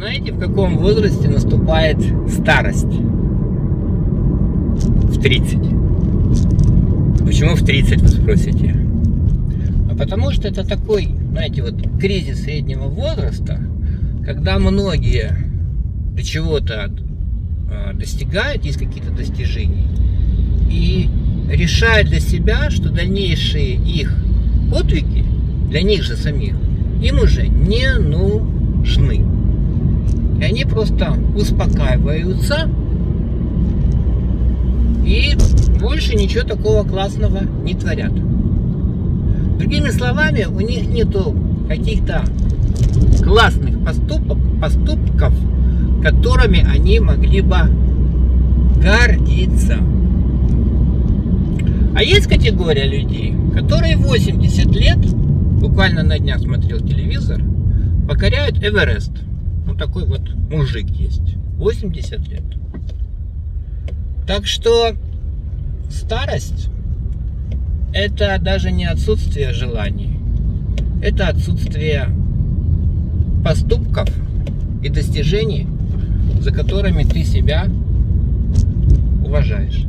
Знаете, в каком возрасте наступает старость? В 30. Почему в 30, вы спросите? А потому что это такой, знаете, вот кризис среднего возраста, когда многие до чего-то а, достигают, есть какие-то достижения, и решают для себя, что дальнейшие их подвиги, для них же самих, им уже не нужны. Они просто успокаиваются и больше ничего такого классного не творят. Другими словами, у них нету каких-то классных поступок, поступков, которыми они могли бы гордиться. А есть категория людей, которые 80 лет, буквально на днях смотрел телевизор, покоряют Эверест. Ну, такой вот мужик есть. 80 лет. Так что старость это даже не отсутствие желаний. Это отсутствие поступков и достижений, за которыми ты себя уважаешь.